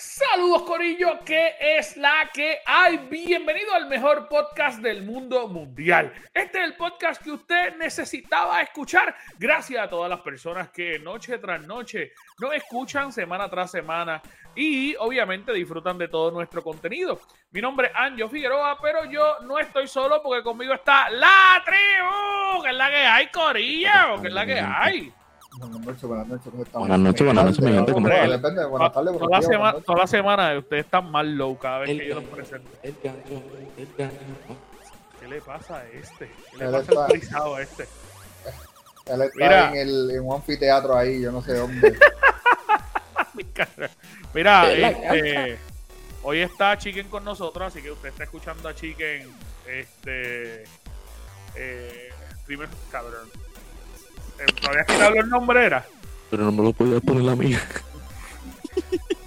Saludos Corillo, ¿qué es la que hay? Bienvenido al mejor podcast del mundo mundial. Este es el podcast que usted necesitaba escuchar. Gracias a todas las personas que noche tras noche nos escuchan semana tras semana y obviamente disfrutan de todo nuestro contenido. Mi nombre es Anjo Figueroa, pero yo no estoy solo porque conmigo está la tribu, que es la que hay, Corillo, que es la que hay. Buenas noches, buenas noches, ¿cómo estamos? Buenas noches, buenas noches, mi gente, buenas tardes, Toda la, semana, toda la semana ustedes están más low cada vez El que yo los presento. el gallo, el gallo. ¿Qué le pasa a este? ¿Qué le Él pasa está- al frisado a este? Él está Mira. en, el, en un anfiteatro ahí, yo no sé dónde. Mi cara. Mira, este, hoy está Chicken con nosotros, así que usted está escuchando a Chicken. Este. Eh, primero, cabrón. Eh, ¿Me habías quitado los nombres? Era? Pero no me lo podía poner la mía.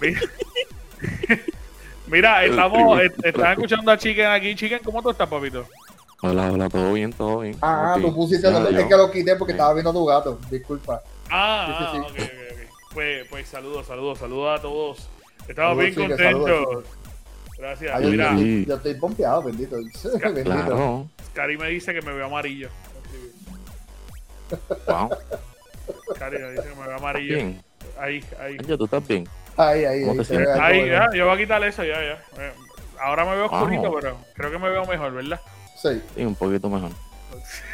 Mira, Mira, estamos, eh, están escuchando a Chicken aquí. Chicken, ¿cómo tú estás, papito? Hola, hola, todo bien, todo bien. Ah, tú pusiste, Ya, lo- yo. es que lo quité porque Sí. estaba viendo tu gato, disculpa. Ah, Sí, ah, sí, ok, ok, ok. Pues, pues saludos, saludos, saludos a todos. Estamos bien contentos. Gracias. Ah, yo, Mira, yo- yo estoy pompeado, bendito. bendito. Claro, Cari me dice que me veo amarillo. Wow, Cari me dice que me veo amarillo. bien. Ahí, ahí. Anjo, tú estás bien. Ahí, ahí, ¿Cómo ahí. se ve Ahí, ya, yo voy a quitar eso, ya, ya. Eh, Ahora me veo Wow. oscurito, pero creo que me veo mejor, ¿verdad? Sí, Sí, un poquito mejor.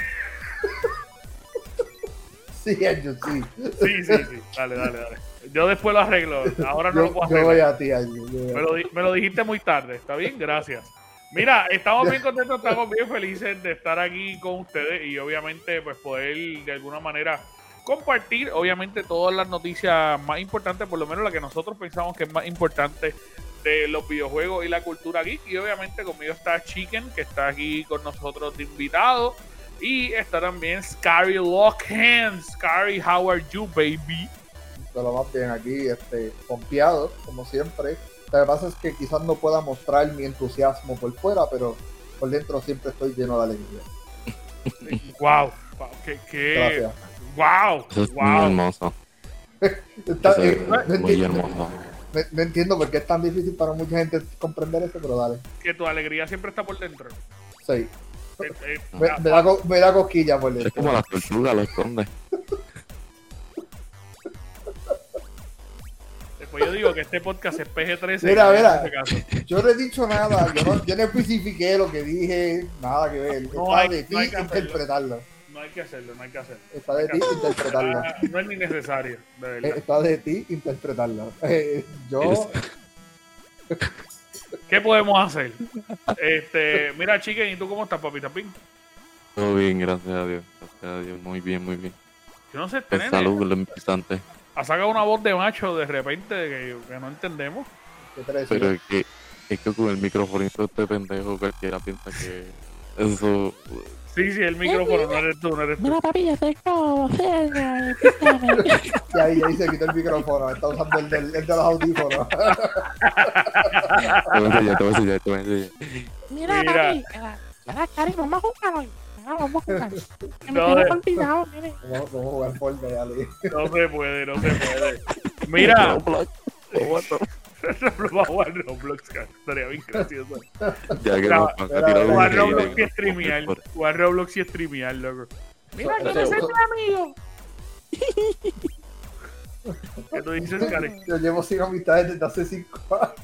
sí, Anjo, sí. Sí, sí, sí. Dale, dale, dale. Yo después lo arreglo. Ahora no Yo, lo puedo yo voy arreglar. a ti, yo voy a Me lo, di- me lo dijiste muy tarde, ¿está bien? Gracias. Mira, estamos bien contentos, estamos bien felices de estar aquí con ustedes y obviamente pues poder de alguna manera compartir obviamente todas las noticias más importantes, por lo menos la que nosotros pensamos que es más importante de los videojuegos y la cultura geek y obviamente conmigo está Chicken que está aquí con nosotros de invitado y está también Scary Lockhands. Scary, how are you baby? de lo más bien aquí, este, pompeado, como siempre. Lo que pasa es que quizás no pueda mostrar mi entusiasmo por fuera, pero por dentro siempre estoy lleno de alegría. Wow, wow, qué, qué Gracias. wow, Eso es muy hermoso. Está- Eso es muy entiendo, hermoso. no- no entiendo por qué es tan difícil para mucha gente comprender eso, pero dale. que tu alegría siempre está por dentro. Sí. Eh, eh, Me, me da, me da cosquilla por Es dentro. como la tortuga, lo esconde. Después yo digo que este podcast es PG-13. Mira, en mira. este caso. Yo no he dicho nada, yo no, yo no especifiqué lo que dije, nada que ver. No Está hay- de ti no hay que hacerlo. interpretarlo. No hay que hacerlo, no hay que hacerlo. Está de ti interpretarlo. Ah, no es ni necesario, de Eh, verdad. Está de ti interpretarlo. Eh, yo, ¿Qué podemos hacer? Este, mira, Chicken, ¿y tú cómo estás, papi? ¿Estás bien? Todo bien, gracias a Dios. Gracias a Dios, muy bien, muy bien. Yo no sé, este salud, lo importante. Ha sacado una voz de macho de repente que, que no entendemos. Pero es que, es que con el microfonito este pendejo cualquiera piensa que eso... Sí, sí, el micrófono, no eres tú, no eres tú. Mira, papi, yo tengo cerca, pícame. Y ahí, ahí se quitó el micrófono, está usando el, del, el de los audífonos. Te voy a enseñar, te voy a enseñar, te voy a enseñar. Mira, Mira. papi. Mira, mira, Cari, vamos a jugar hoy. Mira, vamos a jugar. Que me No, de- olvidado, mire. Vamos, vamos a jugar Fortnite, Ali. No se puede, no se puede. Mira, vamos a jugar Roblox, cara. estaría bien gracioso. Ya que Jugar Roblox y streamear. Jugar Roblox y streamear, loco. Mira, ¿quieres ser mi amigo? ¿Qué tú dices, Karen? Yo llevo sin amistades desde hace cinco años.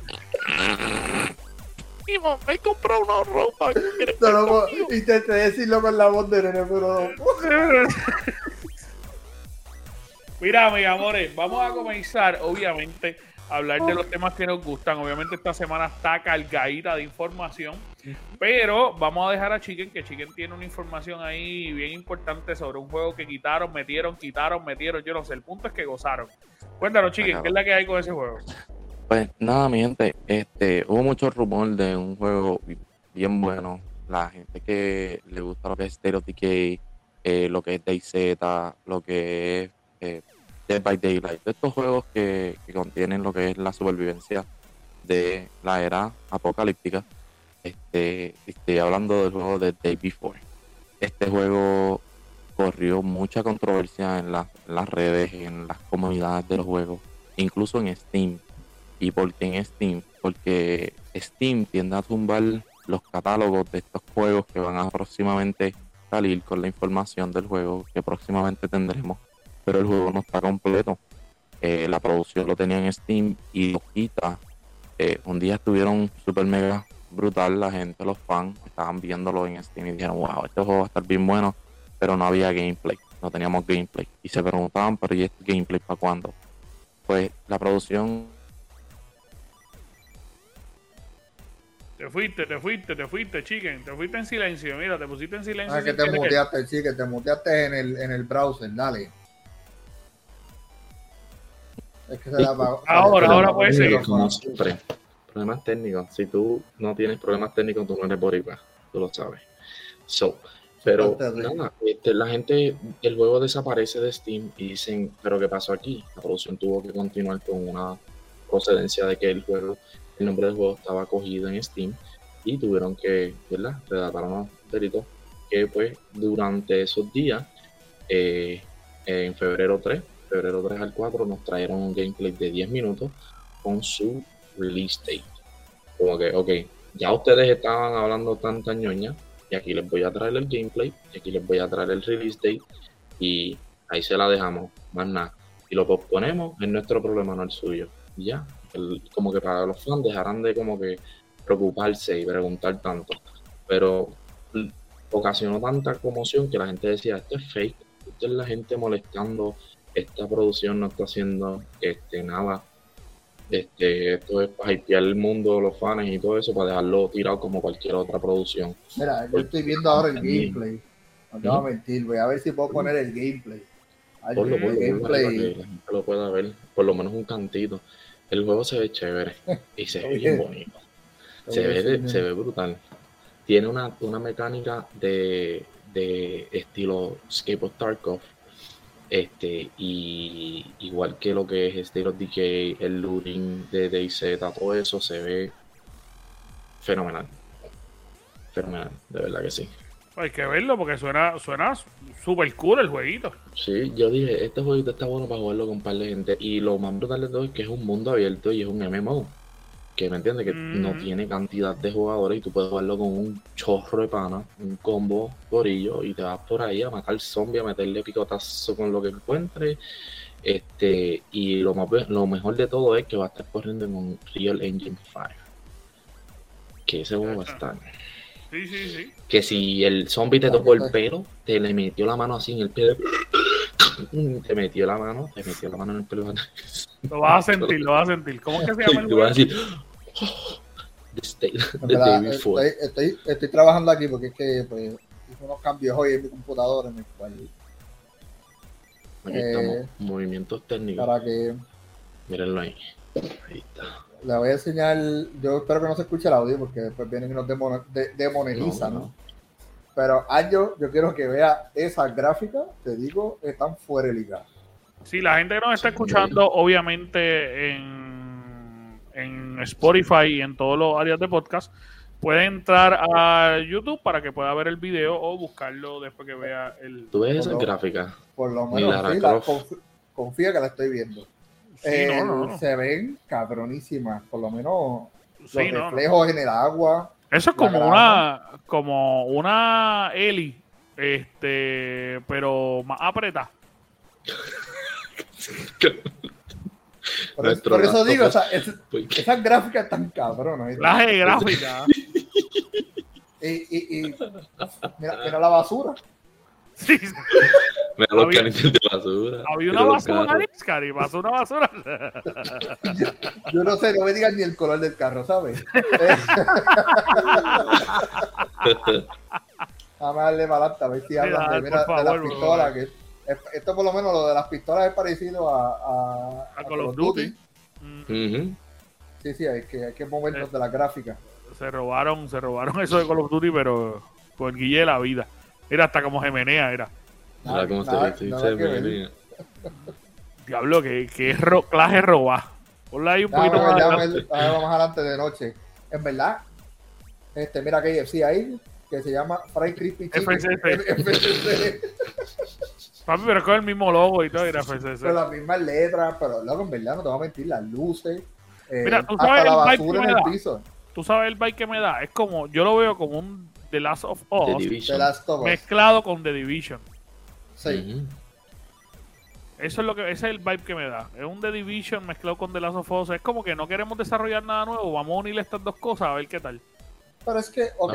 Mamá me compró una ropa. ¿Quieres No, intenté decirlo con la voz de nene, pero no. Mira, mis amores, vamos a comenzar, obviamente, a hablar de los temas que nos gustan. Obviamente, esta semana está cargadita de información, pero vamos a dejar a Chicken, que Chicken tiene una información ahí bien importante sobre un juego que quitaron, metieron, quitaron, metieron. Yo no sé, el punto es que gozaron. Cuéntanos, Chicken, ¿qué es la que hay con ese juego? Pues nada, mi gente, este, hubo mucho rumor de un juego bien bueno. La gente que le gusta lo que es State of Decay, eh, lo que es DayZ, lo que es eh, Dead by Daylight, estos juegos que, que contienen lo que es la supervivencia de la era apocalíptica. Este, estoy hablando del juego de Day Before. Este juego corrió mucha controversia en, las- en las redes, en las comunidades de los juegos, incluso en Steam. ¿Y por qué en Steam? Porque Steam tiende a tumbar los catálogos de estos juegos que van a próximamente salir con la información del juego que próximamente tendremos, pero el juego no está completo. Eh, la producción lo tenía en Steam y lo quita. Eh, un día estuvieron super mega brutal, la gente, los fans, estaban viéndolo en Steam y dijeron, wow, este juego va a estar bien bueno, pero no había gameplay, no teníamos gameplay. Y se preguntaban, pero ¿y este gameplay para cuándo? Pues la producción Te fuiste, te fuiste, te fuiste, chicken. Te fuiste en silencio. Mira, te pusiste en silencio. Ah, que te querer. muteaste, que te muteaste en el, en el browser, dale. Es que se la apagó. Ahora, ahora puede micrófono. Como siempre, problemas técnicos. Si tú no tienes problemas técnicos, tú no eres boricua, tú lo sabes. So, pero nada, este, la gente, el juego desaparece de Steam y dicen, pero ¿qué pasó aquí? La producción tuvo que continuar con una procedencia de que el juego, el nombre del juego estaba cogido en Steam y tuvieron que, ¿verdad? Redactar unos delitos que pues durante esos días, eh, en febrero 3, febrero 3 al 4, nos trajeron un gameplay de 10 minutos con su release date. Como que, ok, ya ustedes estaban hablando tanta ñoña, y aquí les voy a traer el gameplay, y aquí les voy a traer el release date, y ahí se la dejamos, más nada. Y lo posponemos, es nuestro problema, no el suyo. Ya, Como que para los fans dejarán de como que preocuparse y preguntar tanto. Pero ocasionó tanta conmoción que la gente decía, esto es fake, esto es la gente molestando, esta producción no está haciendo este, nada. Este, esto es para hypear el mundo, los fans y todo eso, para dejarlo tirado como cualquier otra producción. Mira, yo estoy viendo ahora el gameplay. No te voy a mentir, voy a ver si puedo poner el gameplay. Ay, el para que la gente lo pueda ver, por lo menos un cantito. El juego se ve chévere y se ve bien bonito. Se ve, se ve brutal. Tiene una, una mecánica de, de estilo Escape of Tarkov. Este, y igual que lo que es State of Decay, el looting de DayZ, todo eso se ve fenomenal. Fenomenal, de verdad que sí. Hay que verlo porque suena suena super cool el jueguito. Sí, yo dije, este jueguito está bueno para jugarlo con un par de gente. Y lo más brutal de todo es que es un mundo abierto y es un MMO. Que me entiendes, que Mm. no tiene cantidad de jugadores y tú puedes jugarlo con un chorro de pana, un combo gorillo, y te vas por ahí a matar zombies, a meterle picotazo con lo que encuentres. Este, y lo, más, lo mejor de todo es que va a estar corriendo en un Real Engine 5. Que ese juego va a estar. Sí, sí, sí. Que si el zombie te tocó el pelo, te le metió la mano así en el pelo. Te metió la mano, te metió la mano en el pelo. Lo vas a sentir, lo vas a sentir. ¿Cómo es que se llama el Tú vas a decir, "Oh, the, the verdad, day before". estoy, estoy, estoy trabajando aquí porque es que pues, hice unos cambios hoy en mi computadora en el cual Aquí eh, estamos, movimientos técnicos. para que Mírenlo ahí. Ahí está. Le voy a enseñar, yo espero que no se escuche el audio porque después vienen y nos demono- de- demonetizan, No, ¿no? no. Pero Año, yo quiero que vea esas gráficas, te digo, están fuera de liga. Sí, la gente que nos está Sí, escuchando, obviamente en, en Spotify y en todos los áreas de podcast, puede entrar a YouTube para que pueda ver el video o buscarlo después que vea el. Tú ves esas gráficas. Por lo menos sí, la- confía que la estoy viendo. Eh, no, no, no. Se ven cabronísimas, por lo menos Sí, los no, no. reflejos en el agua. Eso es como grama. una, como una Eli, este, pero más apretada. Por, eso digo, es- esa- es- Porque- esas gráficas están cabronas. ¿viste? La de gráfica. Y, y, y mira, mira la basura. Sí, Mira los Había- canitos de basura. había una basura. Cari, pasó una basura. Yo no sé, no me digan ni el color del carro, ¿sabes? Vamos a darle para adelante, a ver si hablan de, mira, por de las por pistolas. Que, es- esto por lo menos lo de las pistolas es parecido a, a, A Call of Duty. Mm. Sí, sí, hay que, hay que movernos Eh. de la gráfica. Se robaron, se robaron eso de Call of Duty, pero con el guille la vida. Era hasta como Gemenea, era. Mira cómo Nada- se nada dice, que ver. venía. Diablo, que, que es ro clase roba. Ponla ahí un poquito más. déjame adelante. ver más adelante de noche. En verdad, este, mira KFC ahí, que se llama Fried Crispy Chicken. FCC. FCC. Papi, pero es con el mismo logo y todo, era FCC. Con las mismas letras, pero loco, en verdad, no te voy a mentir, las luces. eh, Mira, ¿tú hasta sabes la el vibe basura que en me el da? piso. Tú sabes el vibe que me da. Es como, yo lo veo como un The Last of The Us mezclado con The Division. Sí. Eso es lo que, ese es el vibe que me da. Es un The Division mezclado con The Last of Us. Es como que no queremos desarrollar nada nuevo. Vamos a unir estas dos cosas a ver qué tal. Pero es que, ok,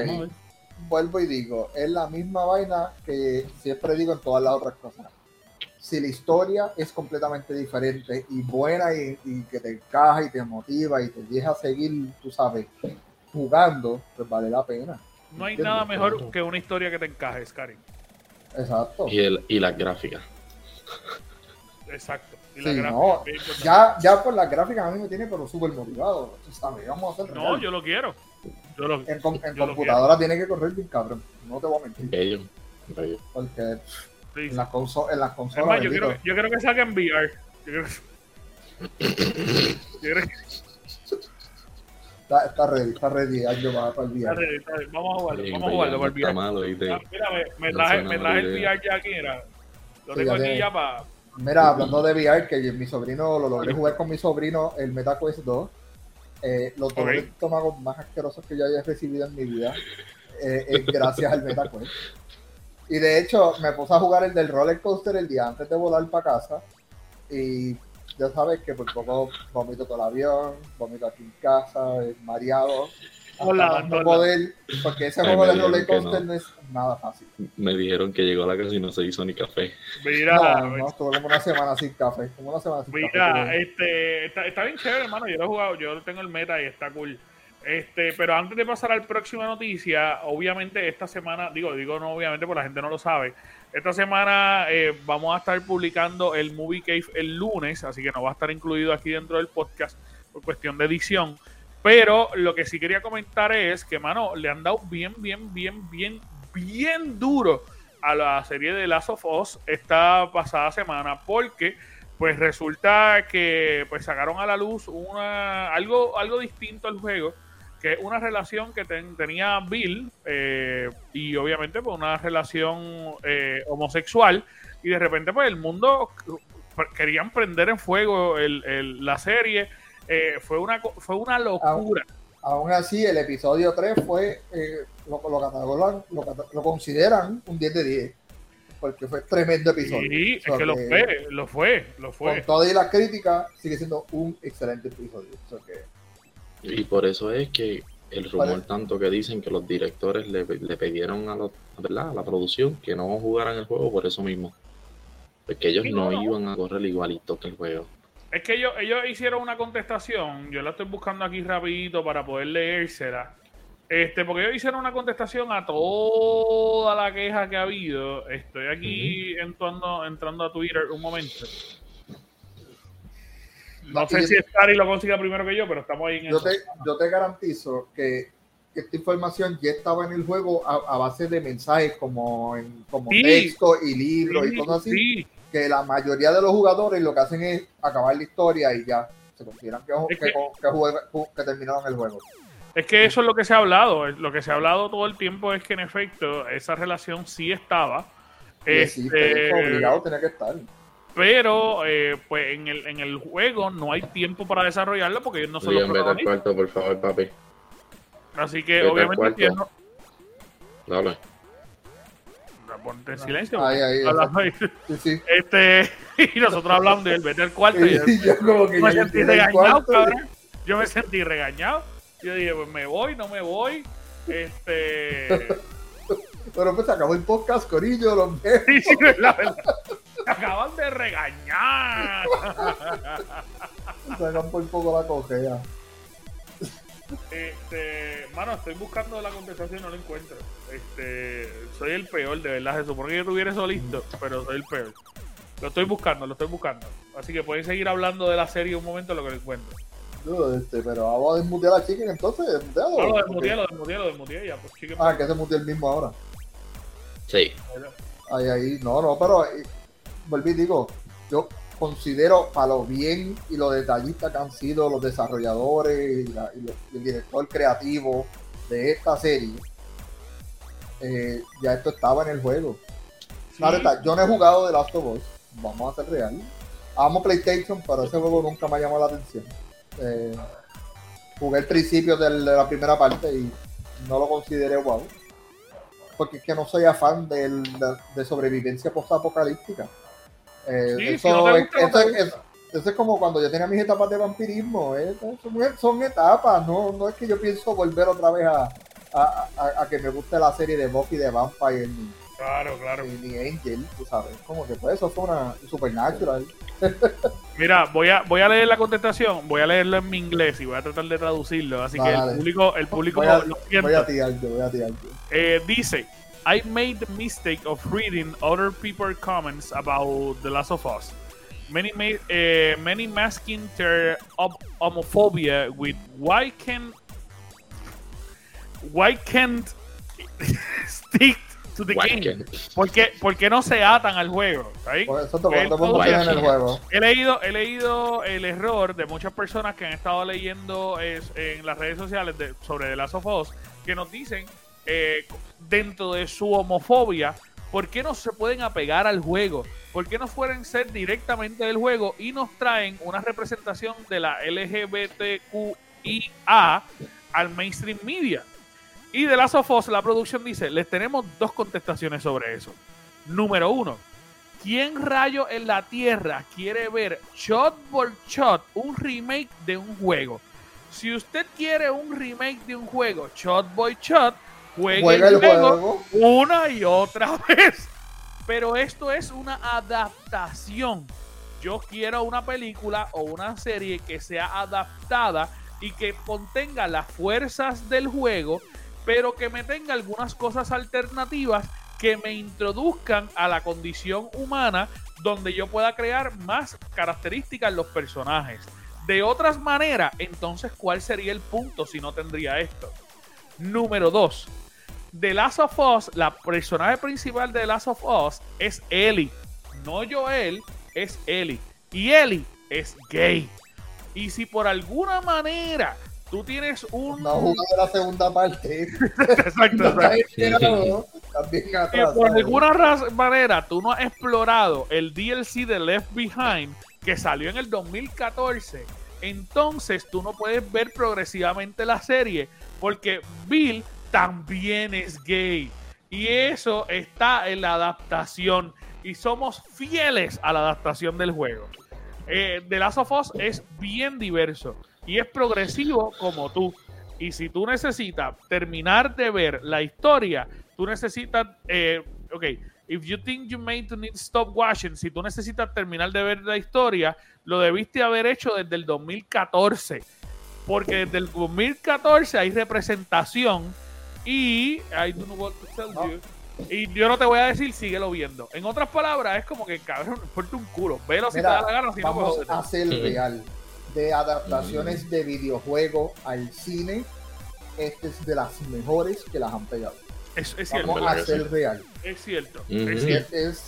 vuelvo y digo, es la misma vaina que siempre digo en todas las otras cosas. Si la historia es completamente diferente y buena y, y que te encaja y te motiva y te deja seguir, tú sabes, jugando, pues vale la pena. No hay nada mejor que una historia que te encaje, Karin. Exacto. Y, el, y las gráficas. Exacto. Y Sí, la gráfica, no. Ya, ya por las gráficas a mí me tiene pero súper motivado. Sabes, vamos a hacer No, real. yo lo quiero. Yo lo, En, com- en yo lo computadora tiene que correr bien cabrón. No te voy a mentir. Bello. Bello. Porque sí, en las, conso- en las Es consolas. yo quiero, yo quiero que saquen VR. Yo creo que- está, está ready, está ready. Año va para el día. Está bien, está bien. Vamos a jugarlo, vamos a jugarlo para el está VR. malo, ¿viste? Ah, Mira, me, me traje, me traje el. VR ya aquí, era. Lo Sí, tengo ya aquí ya para. Mira, hablando de VR, que mi sobrino lo logré jugar con mi sobrino, el MetaQuest 2. Eh, los dolores Ok. de estómago más asquerosos que yo haya recibido en mi vida eh, es gracias al MetaQuest. Y de hecho, me puse a jugar el del roller coaster el día antes de volar para casa. Y ya sabes que por poco vomito todo el avión, vomito aquí en casa, eh, mareado. Hola, no poder, porque ese juego de roller coaster no. no es nada fácil. Me dijeron que llegó a la casa y no se hizo ni café. Mira, No, no, estuve como una semana sin café. Como una semana sin mira, café. este, está, está bien chévere, hermano. Yo lo he jugado, yo tengo el meta y está cool. Este, pero antes de pasar al próxima noticia, obviamente esta semana, digo, digo no obviamente porque la gente no lo sabe. Esta semana eh, vamos a estar publicando el Movie Cave el lunes, así que no va a estar incluido aquí dentro del podcast por cuestión de edición. Pero lo que sí quería comentar es que, mano, le han dado bien, bien, bien, bien, bien duro a la serie de Last of Us esta pasada semana, porque pues resulta que pues sacaron a la luz una algo, algo distinto al juego, que es una relación que ten- tenía Bill eh, y obviamente pues una relación eh, homosexual y de repente pues el mundo querían prender en fuego el- el- la serie eh, fue una fue una locura Aún así, el episodio 3 fue, eh, lo, lo, lo, lo consideran un 10 de 10. Porque fue tremendo episodio. sí, es que lo fue lo fue lo Con fue toda y la crítica, sigue siendo un excelente episodio. Que, Y por eso es que el rumor Vale. tanto que dicen que los directores le, le pidieron a, los- ¿verdad? a la producción que no jugaran el juego por eso mismo. Porque ellos Sí, no, no, no. iban a correr igualito que el juego. Es que ellos, ellos hicieron una contestación, yo la estoy buscando aquí rapidito para poder leérsela. Este, porque ellos hicieron una contestación a toda la queja que ha habido. Estoy aquí entrando, entrando a Twitter un momento. No sé si Scary lo consiga primero que yo, pero estamos ahí en yo, eso. te, yo te garantizo que esta información ya estaba en el juego a, a base de mensajes como, en, como Sí. texto y libros Sí, y cosas así. sí. Que la mayoría de los jugadores lo que hacen es acabar la historia y ya. Se consideran que, que, terminaron el juego. Es que eso es lo que se ha hablado. Lo que se ha hablado todo el tiempo es que en efecto esa relación sí estaba. Y sí, Este, obligado tenía que estar. Pero eh, pues en el, en el juego no hay tiempo para desarrollarlo porque ellos no son los Liam, vete al cuarto, por favor, papi. Así que vete obviamente no- Dale. Ponte en silencio. Ahí, ahí, ahí. Sí, sí. Este, y nosotros hablando de él, vete al cuarto. Y Y yo como que yo me ya sentí regañado, cabrón. Yo me sentí regañado. Yo dije, pues me voy, no me voy. Este. Pero pues se acabó el podcast, Corillo, los. Sí, sí, la verdad. Me acaban de regañar. Sacan por poco la cojea. Este, mano, estoy buscando la contestación, no lo encuentro. Este, soy el peor, de verdad. Se supone que yo tuviera eso listo, pero soy el peor. Lo estoy buscando, lo estoy buscando. Así que pueden seguir hablando de la serie un momento lo que lo encuentro. Este, pero vamos a desmutear a Chicken entonces, desmuteado. No, lo desmuteé, lo desmuteé, lo desmuteé ya. Pues, chicken, Ah, que se muteó el mismo ahora. Sí. Ahí, ahí, no, no, pero eh, volví digo, yo considero para lo bien y lo detallista que han sido los desarrolladores y, la- y lo- y el director creativo de esta serie, eh, ya esto estaba en el juego. Sí. Yo no he jugado The Last of Us, vamos a ser real. Amo PlayStation, pero ese juego nunca me ha llamado la atención. Eh, jugué el principio del- de la primera parte y no lo consideré wow. Porque es que no soy afán del- de, de sobrevivencia postapocalíptica. Eh, Sí, eso, si no te es, no eso es- es- eso es como cuando yo tenía mis etapas de vampirismo. eh, son, son etapas, no, no es que yo pienso volver otra vez a, a- a- a que me guste la serie de Buffy de Vampire ni, Claro, claro. ni- ni Angel, tú sabes. Como que pues eso fue una Supernatural. Mira, voy a, voy a leer la contestación, voy a leerlo en mi inglés y voy a tratar de traducirlo. Así que el público, el público Voy a, lo siento. voy a tirar yo, voy a tirar yo. Eh, dice, I made the mistake of reading other people's comments about The Last of Us. Many ma- eh, many masking their hom- homophobia with why can why can't stick to the game? Wacken. ¿Por qué, por qué no se atan al juego? ¿Está bien? Por eso te todo tienes en el juego. He leído, he leído el error de muchas personas que han estado leyendo es, en las redes sociales de- sobre The Last of Us, que nos dicen, eh, dentro de su homofobia, ¿por qué no se pueden apegar al juego? ¿Por qué no fueren ser directamente del juego y nos traen una representación de la LGBTQIA al mainstream media? Y de Last of la producción dice, les tenemos dos contestaciones sobre eso. Número uno, ¿quién rayo en la tierra quiere ver shot por shot un remake de un juego? Si usted quiere un remake de un juego, shot by shot, juegue Juega el juego juego. una y otra vez. Pero esto es una adaptación. Yo quiero una película o una serie que sea adaptada y que contenga las fuerzas del juego, pero que me tenga algunas cosas alternativas que me introduzcan a la condición humana donde yo pueda crear más características en los personajes. De otras maneras, entonces, ¿cuál sería el punto si no tendría esto? Número 2. The Last of Us, la personaje principal de The Last of Us es Ellie. No Joel, es Ellie. Y Ellie es gay. Y si por alguna manera tú tienes un... No jugado la segunda parte. Exacto, exacto. que por alguna manera tú no has explorado el DLC de Left Behind que salió en el 2014, entonces tú no puedes ver progresivamente la serie porque Bill también es gay y eso está en la adaptación y somos fieles a la adaptación del juego. Eh, The Last of Us es bien diverso y es progresivo como tú. Y si tú necesitas terminar de ver la historia, tú necesitas, eh, ok, if you think you may to need to stop watching, si tú necesitas terminar de ver la historia, lo debiste haber hecho desde el 2014. Porque desde el 2014 hay representación y I don't know what to tell No. you. Y yo no te voy a decir, síguelo viendo. En otras palabras, es como que cabrón, no importa un culo. Velo si te da la gana, si no, pues vamos jódete. a ser real. De adaptaciones de videojuego al cine, esta es de las mejores que las han pegado. Es, es cierto, Vamos ¿verdad a ser real. es cierto. Es Es, cierto. es,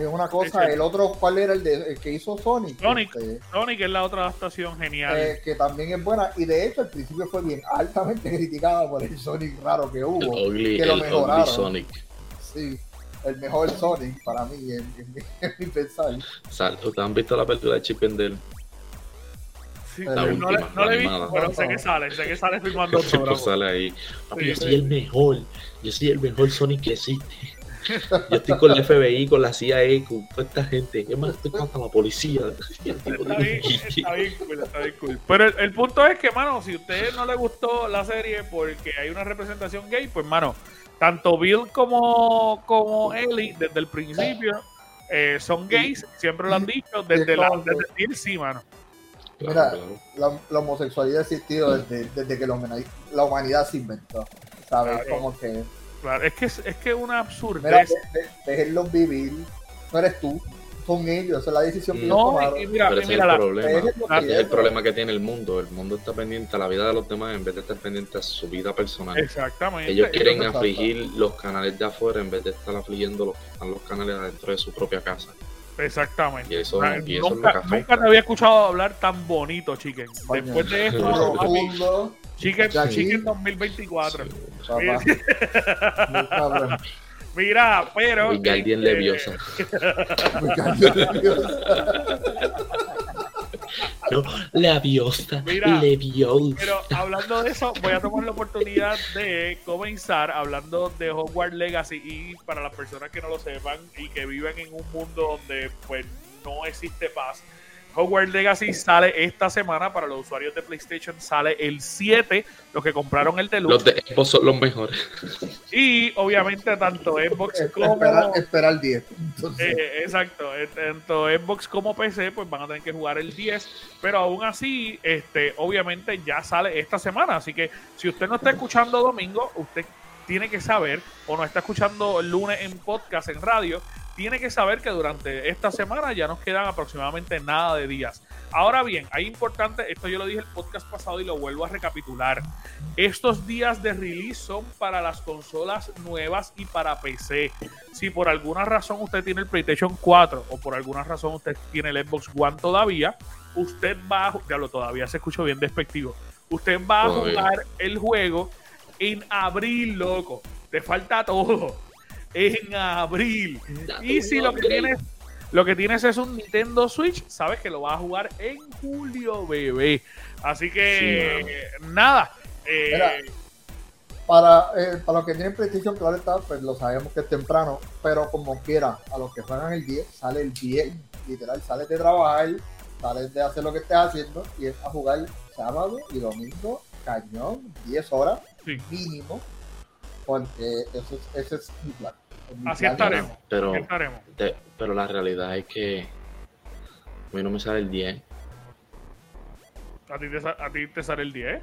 es una cosa. El otro, ¿cuál era el, de, el que hizo Sonic? Sonic. Este, Sonic es la otra adaptación genial. eh, que también es buena. Y de hecho, al principio fue bien altamente criticada por el Sonic raro que El hubo. ugly, que lo el mejoraron. ugly Sonic. Sí, el mejor Sonic para mí, en, en mi- en mi pensar. ¿Ustedes han visto la película de Chip and Dale? Sí, la no, le- no he visto, pero sé que sale, sé que sale filmando Siempre sale ahí. Papi, Sí, yo sí. soy el mejor. Yo soy el mejor Sonic que existe. Yo estoy con la FBI, con la CIA, con toda esta gente. Es más, estoy contra la policía. Está bien, está bien cool, está bien cool. Pero el, el punto es que, mano, si a usted no le gustó la serie porque hay una representación gay, pues, mano, tanto Bill como, como Ellie, desde el principio, eh, son gays, siempre lo han dicho, desde, la, desde el DLC, mano. Claro, Mira, claro. la, la homosexualidad ha existido desde, desde que la humanidad, la humanidad se inventó. ¿Sabes? Claro. Como que, Claro, es que es, es que una absurdez. de- de- déjenlos vivir. No eres tú. con ellos, esa es la decisión que ellos No, tomaron. y mira, Pero y ese es mira el la- problema. es es el es. problema que tiene el mundo. El mundo está pendiente a la vida de los demás en vez de estar pendiente a su vida personal. exactamente. Ellos quieren exacto. afligir los canales de afuera en vez de estar afligiendo los que están los canales adentro de su propia casa. Exactamente. Y eso- O sea, y eso es lo nunca, que afecta. nunca te había escuchado hablar tan bonito. Coño. Después de esto, Chicken. Chicken 2024. Sí. papá. Cabrón. Mira, pero. Wingardium este, Leviosa. Muy cabrón. No, Leviosa. Mira, Leviosa. Pero hablando de eso, voy a tomar la oportunidad de comenzar hablando de Hogwarts Legacy y para las personas que no lo sepan y que viven en un mundo donde pues no existe paz. Hogwarts Legacy sale esta semana para los usuarios de PlayStation, sale el 7, los que compraron el Deluxe. Los de Xbox son los mejores. Y obviamente tanto Xbox como... Esperar, esperar el 10. Entonces, Eh, exacto, eh, tanto Xbox como PC pues van a tener que jugar el 10, pero aún así, este, obviamente ya sale esta semana, así que si usted no está escuchando domingo, usted tiene que saber, o no está escuchando el lunes en podcast, en radio, tiene que saber que durante esta semana ya nos quedan aproximadamente nada de días. Ahora bien, hay importante, esto yo lo dije el podcast pasado y lo vuelvo a recapitular. Estos días de release son para las consolas nuevas y para PC. Si por alguna razón usted tiene el PlayStation 4 o por alguna razón usted tiene el Xbox One todavía, usted va a, todavía se escuchó bien despectivo. Usted va a jugar el juego en abril, loco. Te falta todo. En abril. Y si lo que tienes, lo que tienes es un Nintendo Switch, sabes que lo vas a jugar en julio, bebé. Así que nada. eh, Mira. para, eh, para los que tienen PlayStation, claro está, pues lo sabemos que es temprano, pero como quiera, a los que juegan el 10, sale el 10, literal, sales de trabajar, sales de hacer lo que estés haciendo y es a jugar sábado y domingo, cañón, 10 horas Sí. mínimo, porque ese es, ese es mi plan. Mi Así plan. estaremos. Pero, aquí estaremos. te- pero la realidad es que a mí no me sale el 10. A ti te, a ti te sale el 10.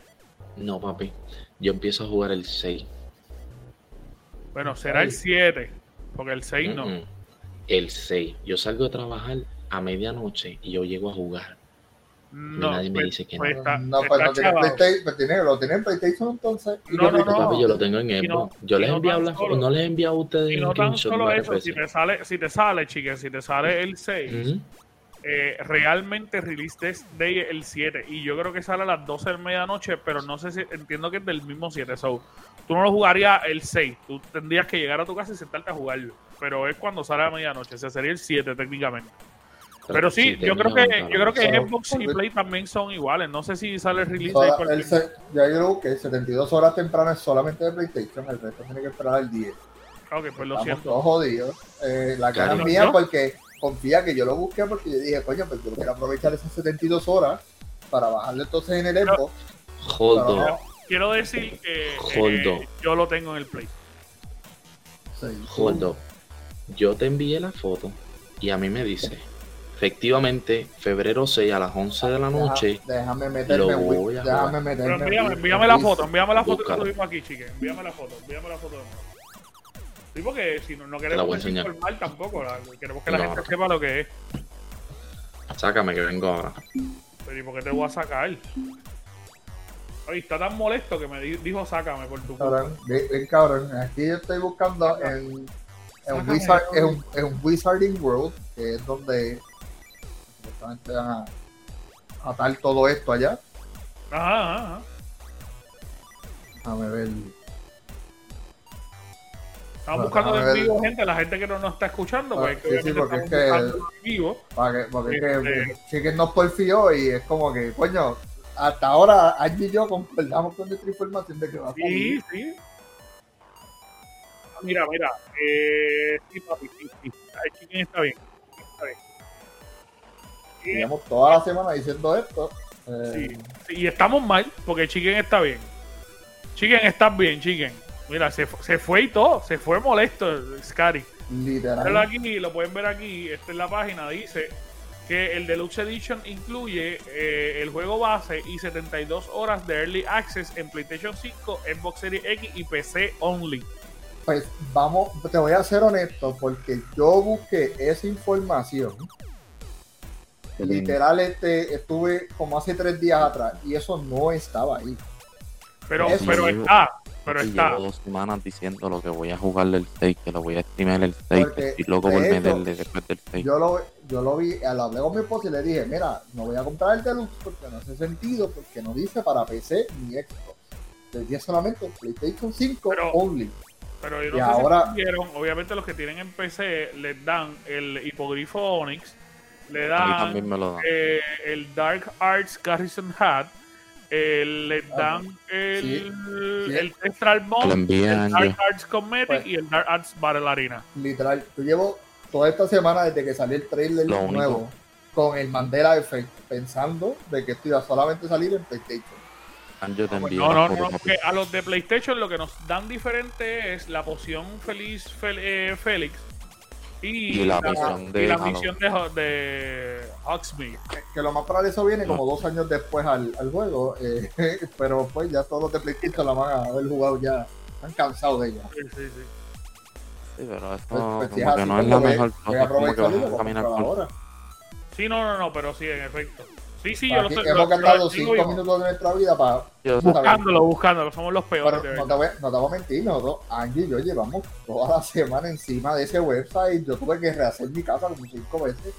No, papi. Yo empiezo a jugar el 6. Bueno, será el 7. Porque el 6 no. Mm-mm. El 6. Yo salgo de trabajar a medianoche y yo llego a jugar. No, nadie me pues- dice que pues no. está- no, pues está no tiene. PlayStation, pues tiene, lo tiene en PlayStation entonces. No, yo no, no. Papi, yo lo tengo en Y no- Xbox. yo les he no enviado tan la solo- no les he enviado a ustedes Y no tan solo eso, si te sale, si te sale, chica, si te sale el 6, Ujú. eh, realmente release test day el 7. Y yo creo que sale a las 12 de medianoche, pero no sé si entiendo que es del mismo 7. So, tú no lo jugarías el 6. Tú tendrías que llegar a tu casa y sentarte a jugarlo. Pero es cuando sale a medianoche. Ese sería el 7 técnicamente. Pero sí, Sí, yo creo que yo creo que Xbox y Play también son iguales. No sé si sale el release por el se- ya yo lo busqué, 72 horas tempranas solamente de PlayStation, el resto tiene que esperar al 10. Ok, pues lo Estamos siento. todos jodidos. Eh, la cara mía ¿No? porque confía que yo lo busqué porque yo dije, coño, pues yo quiero aprovechar esas 72 horas para bajarle entonces en el Xbox. Hold Quiero decir que eh, yo lo tengo en el Play. sí. Hold. Yo te envié la foto y a mí me dice, efectivamente, febrero 6 a las 11 de la Deja- noche. déjame meterme, lo voy a déjame meterme. Pero en envíame, envíame en la foto, envíame la foto Búscalo. que subimos aquí, chique. Envíame la foto, envíame la foto de nuevo. Sí, porque si no, no queremos informar tampoco, la- queremos que la No. gente sepa lo que es. Sácame que vengo ahora. Pero ¿y por qué te voy a sacar? Oye, está tan molesto que me di- dijo sácame por tu. Cabrón, bien, cabrón. Aquí yo estoy buscando en, en, Wizard, en, en Wizarding World, que es donde supuestamente a atar todo esto allá. Ajá, ajá, ajá. Déjame ver. Estamos buscando en vivo gente, la gente que no nos está escuchando, Ah, pues que sí, sí, porque es que- vivo. Para que, porque es Este- que Chicken nos porfió y es como que, coño, hasta ahora Angie y yo concordamos con nuestra información de que va a Sí, salir. sí. Ah, Mira, mira. Eh, sí, papi, sí, sí. Chicken está bien. Llevamos toda la semana diciendo esto. eh, Sí, y estamos mal porque Chicken está bien. Chicken está bien, Chicken. Mira, se, se fue y todo. Se fue molesto, Scary. Literal. aquí, lo pueden ver aquí. Esta es la página. Dice que el Deluxe Edition incluye eh, el juego base y 72 horas de Early Access en PlayStation 5, Xbox Series X y PC only. Pues vamos, te voy a ser honesto, porque yo busqué esa información. Literal, este, estuve como hace tres días atrás y eso no estaba ahí. Pero, Eso pero llevo- está, pero Y está. Llevo dos semanas diciendo lo que voy a jugar del 6, que lo voy a streamer el 6, Porque, estoy loco de por meterle después del 6. Yo lo, yo lo vi, lo hablé con mi esposa y le dije, mira, no voy a comprar el deluxe porque no hace sentido, porque no dice para PC ni Xbox. Decía solamente PlayStation 5 Pero- only. Pero yo no Y sé ahora- si vieron, obviamente los que tienen en PC les dan el hipogrifo Onyx, le A mí dan también me lo dan. eh, el Dark Arts Garrison Hat, el, le Ah, dan el, sí. el envíe el. Dark Arts Cosmetic Pues- y el Dark Arts Battle Arena. Literal, yo llevo toda esta semana desde que salió el trailer Lo único- nuevo con el Mandela Effect pensando de que esto iba a solamente salir en PlayStation. Angie te envía No, no, no, porque a los de PlayStation lo que nos dan diferente es la poción Feliz Fel- eh, Félix y, Y la misión de y la misión de, Hogsmeade. Que- Que lo más probable eso viene como No. dos años después al, al juego, eh, pero pues ya todos los de PlayStation la van a haber jugado ya, están cansados de ella. Sí, sí, sí. Sí, pero eso Pues, pues, si como es que así, no pues, es la voy- mejor cosa, como que y vas a caminar por... ahora. Sí, no, no, no, pero sí, en efecto. Sí, sí, yo lo Aquí sé. hemos gastado lo- cinco digo, minutos de nuestra vida para Buscándolo, buscándolo, somos los peores. Pero no te, voy, no te voy a mentir, nosotros, Angie y yo llevamos toda la semana encima de ese website. Yo tuve que rehacer mi casa como cinco veces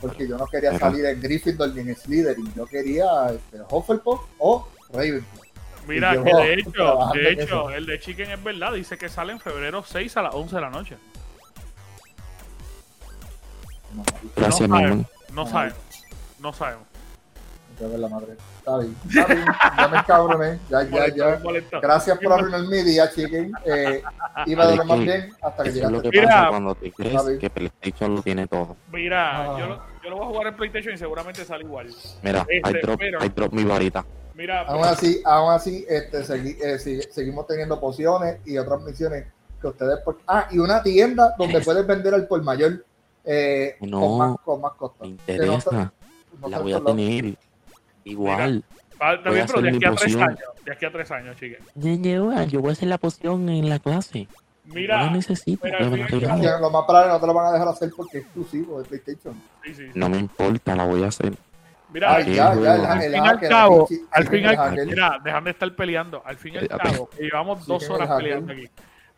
porque yo no quería salir en Gryffindor ni en Slytherin. Yo quería este, Hufflepuff o Ravenclaw. Mira, que de hecho, de hecho, el de Chicken es verdad, dice que sale en febrero 6 a las 11 de la noche. No, Gracias, No mi sabe. amor. No sabemos, no sabemos. Ve la madre. Está bien, está bien. Ya me encabroné. Ya, ya, ya. Gracias por arruinar mi día, chicken. Eh, iba de lo más bien hasta que es lo llegaste. que Mira. pasa cuando te crees que PlayStation lo tiene todo. Mira, Ah. yo, lo, yo lo voy a jugar en PlayStation y seguramente sale igual. Mira, Este, I drop, pero- I drop mi varita. Mira, Aún así, aún así este, segui- eh, si- seguimos teniendo pociones y otras misiones que ustedes... por- Ah, y una tienda donde puedes vender al por mayor eh, No, con, más, con más costo. Me Que no interesa. está- no La voy a tener. Igual. va- está voy bien, a pero de aquí a tres poción. años. De aquí a tres años, chicken. Yo, yo voy a hacer la poción en la clase. no Mira, la necesito. mira, mira, Lo más probable no te lo van a dejar hacer porque es exclusivo de PlayStation. sí, sí. No me importa, la voy a hacer. Mira, Ay, ya, juego. ya, al fin y al cabo, al fin al hacker. mira, dejan de estar peleando. Al fin y al cabo, que llevamos dos horas el peleando aquí.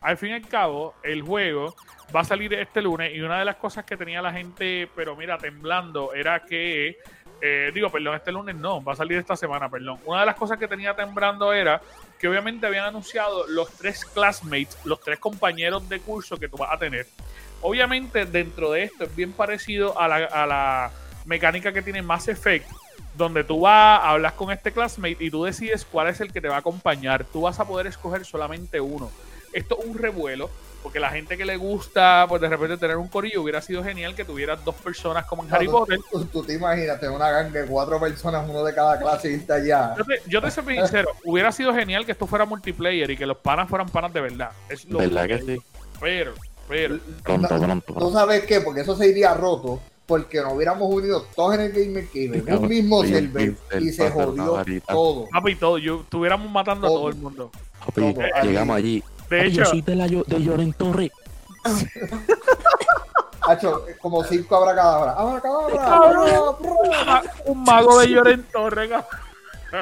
Al fin y al cabo, el juego va a salir este lunes y una de las cosas que tenía la gente, pero mira, temblando, era que, eh, digo, perdón, este lunes no, va a salir esta semana, perdón. Una de las cosas que tenía temblando era que obviamente habían anunciado los tres classmates, los tres compañeros de curso que tú vas a tener. Obviamente dentro de esto es bien parecido a la, a la mecánica que tiene Mass Effect, donde tú vas, hablas con este classmate y tú decides cuál es el que te va a acompañar. Tú vas a poder escoger solamente uno. Esto es un revuelo, porque la gente que le gusta, pues de repente tener un corillo, hubiera sido genial que tuvieras dos personas como en Harry Potter. tú, tú- tú te imaginas tener una gang de cuatro personas, uno de cada clase, y irte allá. Yo te, yo te soy sincero, hubiera sido genial que esto fuera multiplayer y que los panas fueran panas de verdad. Es lo ¿Verdad que sí? Pero, pero, Pronto, No, pronto. ¿Tú sabes qué? Porque eso se iría roto porque nos hubiéramos unido todos en el Gamer Cave, en un mismo Sí, el server, y se jodió todo. papi, todo, yo estuviéramos matando a Todo. todo el mundo. Papi, todo, llegamos allí. De hecho, yo soy de, la, de Lloren Torre. Hacho, como cinco abracadabra. ¡Abracadabra! ¡Bra, un mago de Lloren Torre!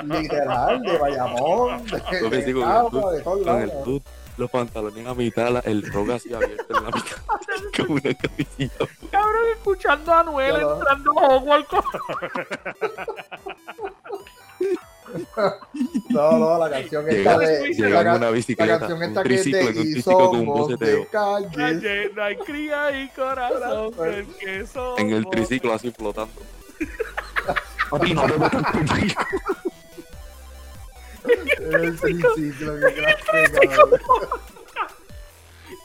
Literal, de Bayamón, de, de el de el hood, los pantalones a mitad, la- el rock así abierto en la mitad. Con una camisita. Cabrón, escuchando a lo- entrando a Hogwarts. No, no, la canción esta Llegamos, de. La, ca- una la bicicleta. canción Un esta que es triciclo, de en un Y triciclo con un somos de boceteo. calle. No hay cría y corazón el que somos. En el triciclo así flotando. Papi, no te conmigo. El triciclo, clase, cabrón.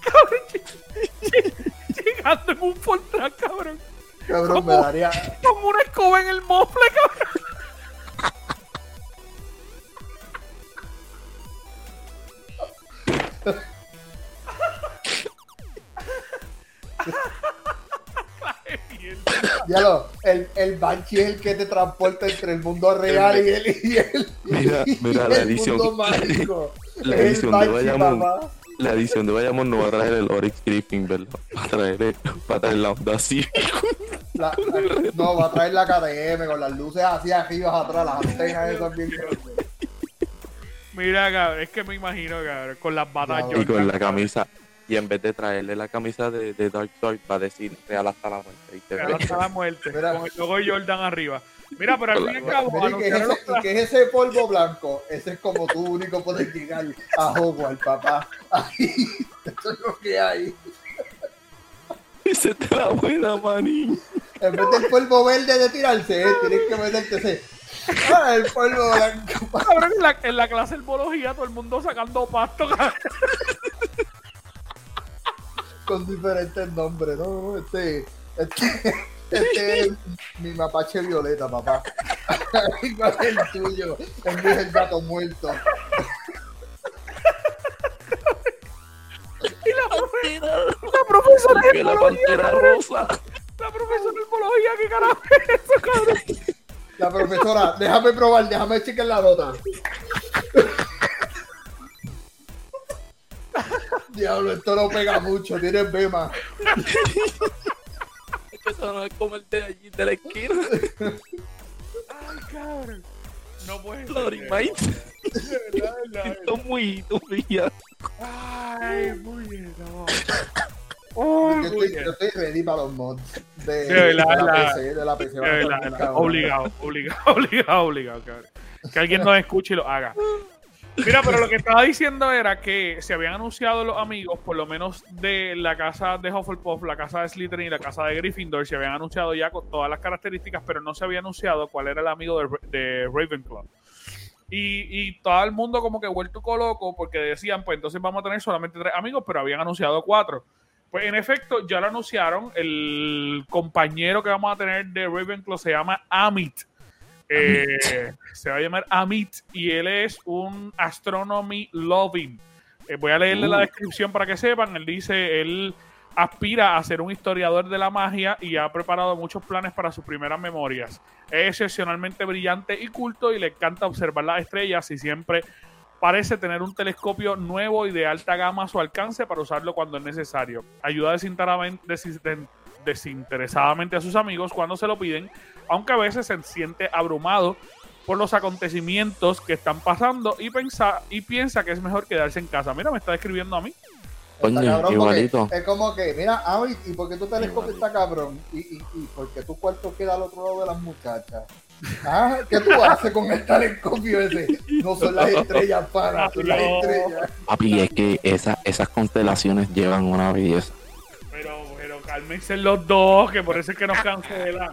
Cabrón, llegando en un Fortran, cabrón. Cabrón, me daría. Como una escoba en el mofle, cabrón. Ya lo, el, el Banshee es el que te transporta entre el mundo real y el, y el, Mira, y mira la el edición. mundo mágico. La edición de Bayamón, papá. la edición de Bayamón no va a traer el Oryx Griffin, ¿verdad? Va a traer, va a traer la. La- la- no, va a traer la KTM con las luces así arriba, atrás, las antenas esas bien grandes. Mira, cabrón, es que me imagino, cabrón, con las batas y con la camisa. Y en vez de traerle la camisa de, de Dark Sword, va a decir Real hasta la muerte. Y te Real hasta la muerte, Mira. con el logo de Jordan arriba. Mira, pero al fin y al cabo, Mira, ¿y qué, es ese, los y qué es ese polvo blanco? Ese es como tú único puedes llegar a Hogwarts, papá. Ahí, eso es lo que hay. Esa es la buena, manín. En vez del polvo verde de tirarse, eh, tienes que meterte ese. Ah, el polvo blanco. Cabrón, en la, en la clase de herbología, todo el mundo sacando pasto, cabrón. Con diferentes nombres, ¿no? Este, este, este es mi mapache violeta, papá. ¿Cuál es el tuyo? El mío es el gato muerto. Y la, profe- la profesora de Que la rosa. la profesora de herbología, ¿qué carajo es eso, cabrón? La profesora, déjame probar, déjame chequear la nota. Diablo, esto no pega mucho, tiene bema. Eso no es como el de allí de la esquina. Ay, cabrón. No puede ser. Lori de verdad, de. Esto muy, muy ya. Ay, muy bien, no. Yo estoy, yo estoy ready para los mods de, De verdad, de la la- PC, de la. De. Obligado, obligado, obligado, obligado, cabrón. Que alguien nos escuche y lo haga. Mira, pero lo que estaba diciendo era que se habían anunciado los amigos, por lo menos de la casa de Hufflepuff, la casa de Slytherin y la casa de Gryffindor, se habían anunciado ya con todas las características, pero no se había anunciado cuál era el amigo de, de Ravenclaw. Y, y todo el mundo como que vuelto loco porque decían, pues entonces vamos a tener solamente tres amigos, pero habían anunciado cuatro. Pues en efecto, ya lo anunciaron. El compañero que vamos a tener de Ravenclaw se llama Amit. Eh, se va a llamar Amit y él es un astronomy loving. Eh, voy a leerle la Uh. descripción para que sepan. Él dice, él aspira a ser un historiador de la magia y ha preparado muchos planes para sus primeras memorias. Es excepcionalmente brillante y culto y le encanta observar las estrellas y siempre parece tener un telescopio nuevo y de alta gama a su alcance para usarlo cuando es necesario. Ayuda desinteresadamen- desin- desinteresadamente a sus amigos cuando se lo piden, aunque a veces se siente abrumado por los acontecimientos que están pasando y, pensa, y piensa que es mejor quedarse en casa. Mira, me está escribiendo a mí. Está Coño, cabrón, porque igualito. Es como que, mira, ¿y por qué tu telescopio está cabrón? ¿Y, y, y por qué tu cuarto queda al otro lado de las muchachas? Ah, ¿Qué tú haces con el telescopio ese? No son las estrellas, para, son las estrellas. Papi, es que esa, esas constelaciones llevan una belleza. Pero, pero cálmense los dos, que por eso es que nos cancelan.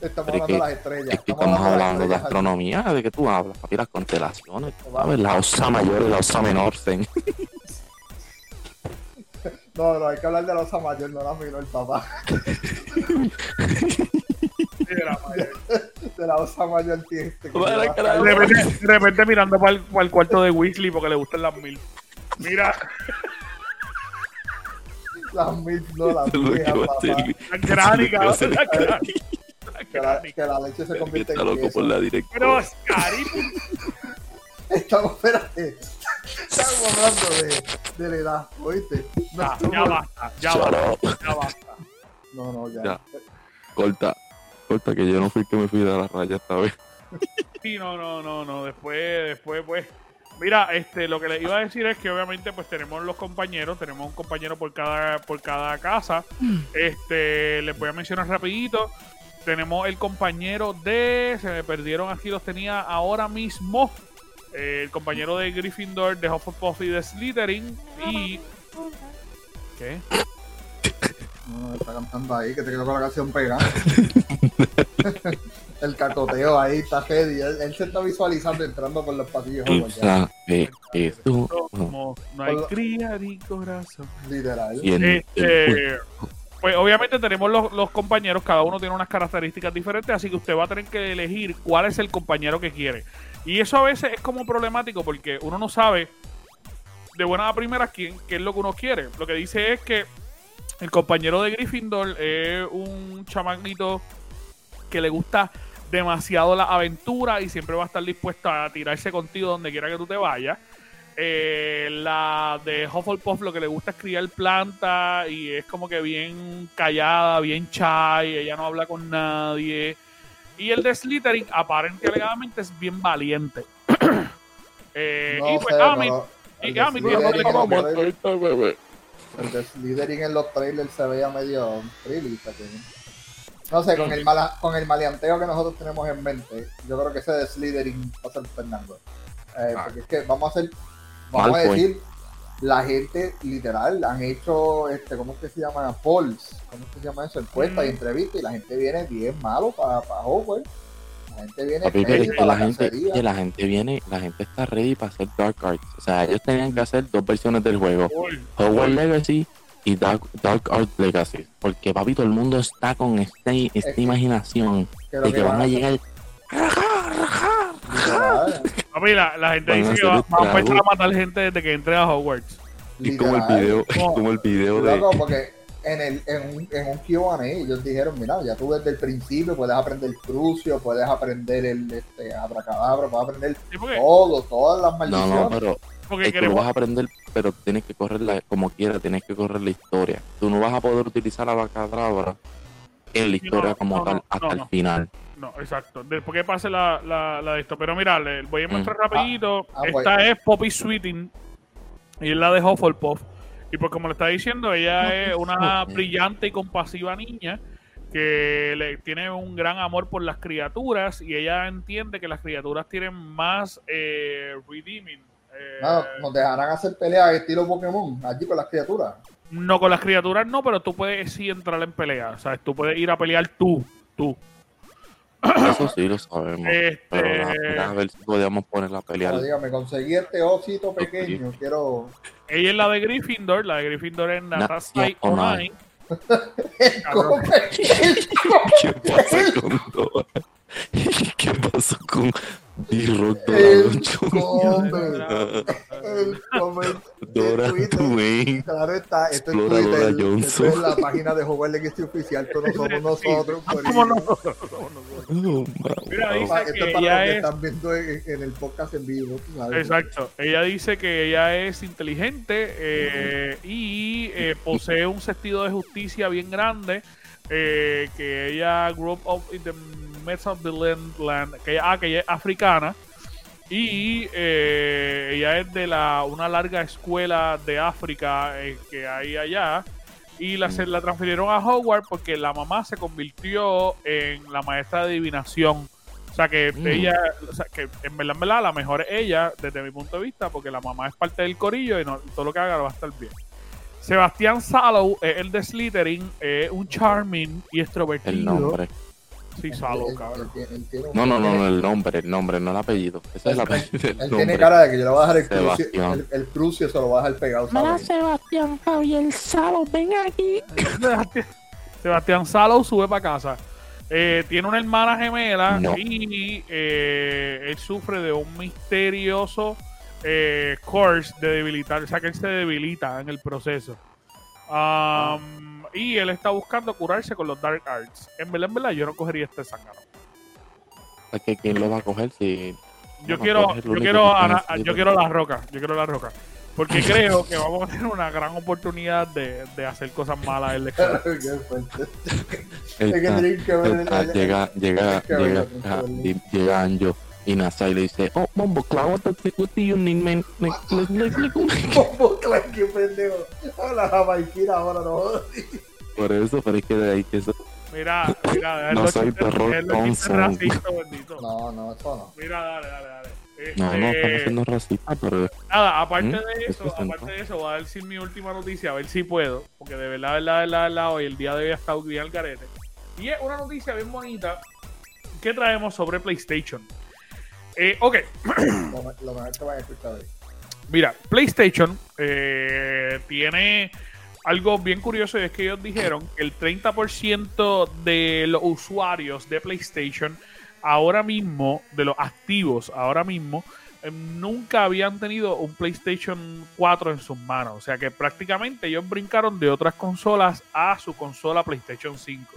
Estamos hablando es que- de las estrellas. Es que estamos hablando de astronomía, ¿de qué tú hablas? Papi, las constelaciones, ¿sabes? La osa mayor y la osa menor. sen. No, no, hay que hablar de la osa mayor, no la menor, papá. De la osa mayor este. la- De repente, de repente mirando para el, para el cuarto de Weasley porque le gustan las mil. Mira, Las mil, no, las hacer- la que la gránica. La Que la, gránica. que la leche se convierte está en loco queso. por la Pero, directora. Estamos, espérate. Estamos hablando de, de la edad, ¿oíste? No, ya, basta, ya basta, ya basta. no, no, ya. Ya. Corta, corta, que yo no fui el que me fui de la raya esta vez. Sí, no, no, no, no. Después, después, pues. Mira, este, lo que les iba a decir es que obviamente, pues tenemos los compañeros, tenemos un compañero por cada, por cada casa. Este, les voy a mencionar rapidito. Tenemos el compañero de, se me perdieron aquí, los tenía ahora mismo. Eh, el compañero de Gryffindor, de Hufflepuff y de Slytherin. Y. ¿Qué? No, está cantando ahí, que te quedó con la canción pegada. El cacoteo ahí está heavy. Él, él se está visualizando entrando por los pasillos. Que tú Como no hay cría ni corazón. Literal. Este, pues obviamente tenemos los, los compañeros, cada uno tiene unas características diferentes, así que usted va a tener que elegir cuál es el compañero que quiere. Y eso a veces es como problemático porque uno no sabe de buena a primera quién, qué es lo que uno quiere. Lo que dice es que el compañero de Gryffindor es un chamaquito que le gusta demasiado la aventura y siempre va a estar dispuesto a tirarse contigo donde quiera que tú te vayas. Eh, la de Hufflepuff lo que le gusta es criar plantas y es como que bien callada, bien shy, ella no habla con nadie. Y el de Slytherin aparentemente alegadamente es bien valiente. Eh, No y pues sé, y el el de Slytherin en los trailers se veía medio trilista. No sé, con el, mala, con el maleanteo que nosotros tenemos en mente, yo creo que ese de Slytherin va a ser Fernando. Eh, Ah. porque es que vamos a hacer, vamos a decir, la gente literal han hecho, este, ¿cómo es que se llama? Polls, ¿cómo es que se llama eso? Encuestas y Mm. entrevistas y la gente viene bien malo para pa Hogwarts. La gente viene Papi, pero ready es que para la la gente, que la gente viene, la gente está ready para hacer Dark Arts. O sea, ellos tenían que hacer dos versiones del juego. Hogwarts Legacy y Dark, Dark Arts Legacy. Porque papi, todo el mundo está con este, esta que- imaginación que de que que van a llegar. Papi, la, la gente Van dice que va, van a empezar a matar gente desde que entre a Hogwarts. Y como el video, como el video de. Loco, porque en, el, en, un, en un Q&A ellos dijeron, mira, ya tú desde el principio puedes aprender Crucio, puedes aprender el este, Abracadabra, puedes aprender Sí, porque, todo, todas las No, maldiciones. no, pero porque es que lo vas a aprender, pero tienes que correr la, como quieras, tienes que correr la historia. Tú no vas a poder utilizar la vacadabra en la historia no, como no, tal no, hasta no, el no. final. No, exacto. Después que pase la, la, la de esto. Pero mira, le voy a mostrar Mm. rapidito. Ah, ah, Esta pues. es Poppy Sweeting y es la de Hufflepuff. Y pues como le está diciendo, ella es una brillante y compasiva niña que le tiene un gran amor por las criaturas y ella entiende que las criaturas tienen más eh, redeeming. eh, No, nos dejarán hacer peleas estilo Pokémon, allí con las criaturas. no con las criaturas no, pero tú puedes sí entrar en pelea. ¿sabes? Tú puedes ir a pelear tú, tú. Eso sí lo sabemos. Este, Pero a ver si podíamos poner la pelea. Ahora, dígame, conseguí este osito pequeño, quiero... Ella es la de Gryffindor, la de Gryffindor es Natasha cope, ¿Qué pasa con Dora? ¿Qué pasó con D-Rock Dora el Dora. Dwayne. Claro está, esto es Twitter, Johnson. esto es la página de Hogwarts Legacy oficial, pero no somos nosotros. Por ¿cómo ahí. no? ¿Cómo no? Man. Mira, dice Esto que es para ella los que es- están viendo en, en el podcast en vivo. sabes. Exacto. Ella dice que ella es inteligente eh, y eh, posee un sentido de justicia bien grande. eh, que ella grew up in the midst of the land, land- que, ella, ah, que ella es africana. Y eh, ella es de la una larga escuela de África eh, que hay allá. Y la, se la transfirieron a Hogwarts porque la mamá se convirtió en la maestra de adivinación. O sea que Mm. ella, o sea que en verdad, en verdad, la mejor es ella, desde mi punto de vista, porque la mamá es parte del corillo y no, todo lo que haga va a estar bien. Sebastián Sallow es el de Slytherin, es un charming y extrovertido. El nombre. Sí, él- él él No, no, no, el nombre, el nombre, no el apellido. Ese es el apellido. El Él tiene cara de que yo le voy a dejar el crucio, el, el crucio se lo voy a dejar pegado. Mira. Sebastián Javier Salos, ven aquí. Sebastián, Sallow sube para casa. Eh, tiene una hermana gemela No. y eh, él sufre de un misterioso eh, course de debilitar, o sea que él se debilita en el proceso. Um, y él está buscando curarse con los Dark Arts. En verdad, en verdad, yo no cogería este zángano. Que quién lo va a coger si. Yo no, quiero, yo quiero, yo quiero la roca, yo quiero la roca. Porque creo que vamos a tener una gran oportunidad de, de hacer cosas malas en la escuela. Llega, llega, llega, y- llega Anjo y Nasa le dice, oh, Bombo Cloud, what, the- what do you need, man? Like, like, like, like- Bombo Clan, qué pendejo. Hola, Jamaiquina, ahora no. Por eso, pero es que de ahí que eso. Mira, mira, No soy terror. No, no, eso no. Mira, dale, dale, dale. No, no, estamos siendo racistas, pero Nada, aparte ¿Mm? de Es eso, aparte de eso, voy a decir mi última noticia, a ver si puedo, porque de verdad, de verdad, de verdad, de verdad, hoy el día de hoy ha estado bien al garete. Y es una noticia bien bonita que traemos sobre PlayStation. Eh, ok, Lo, me- lo mejor que a escuchar hoy. Mira, PlayStation eh, tiene algo bien curioso y es que ellos dijeron que el 30% de los usuarios de PlayStation ahora mismo, de los activos ahora mismo, eh, nunca habían tenido un PlayStation 4 en sus manos. O sea que prácticamente ellos brincaron de otras consolas a su consola PlayStation 5.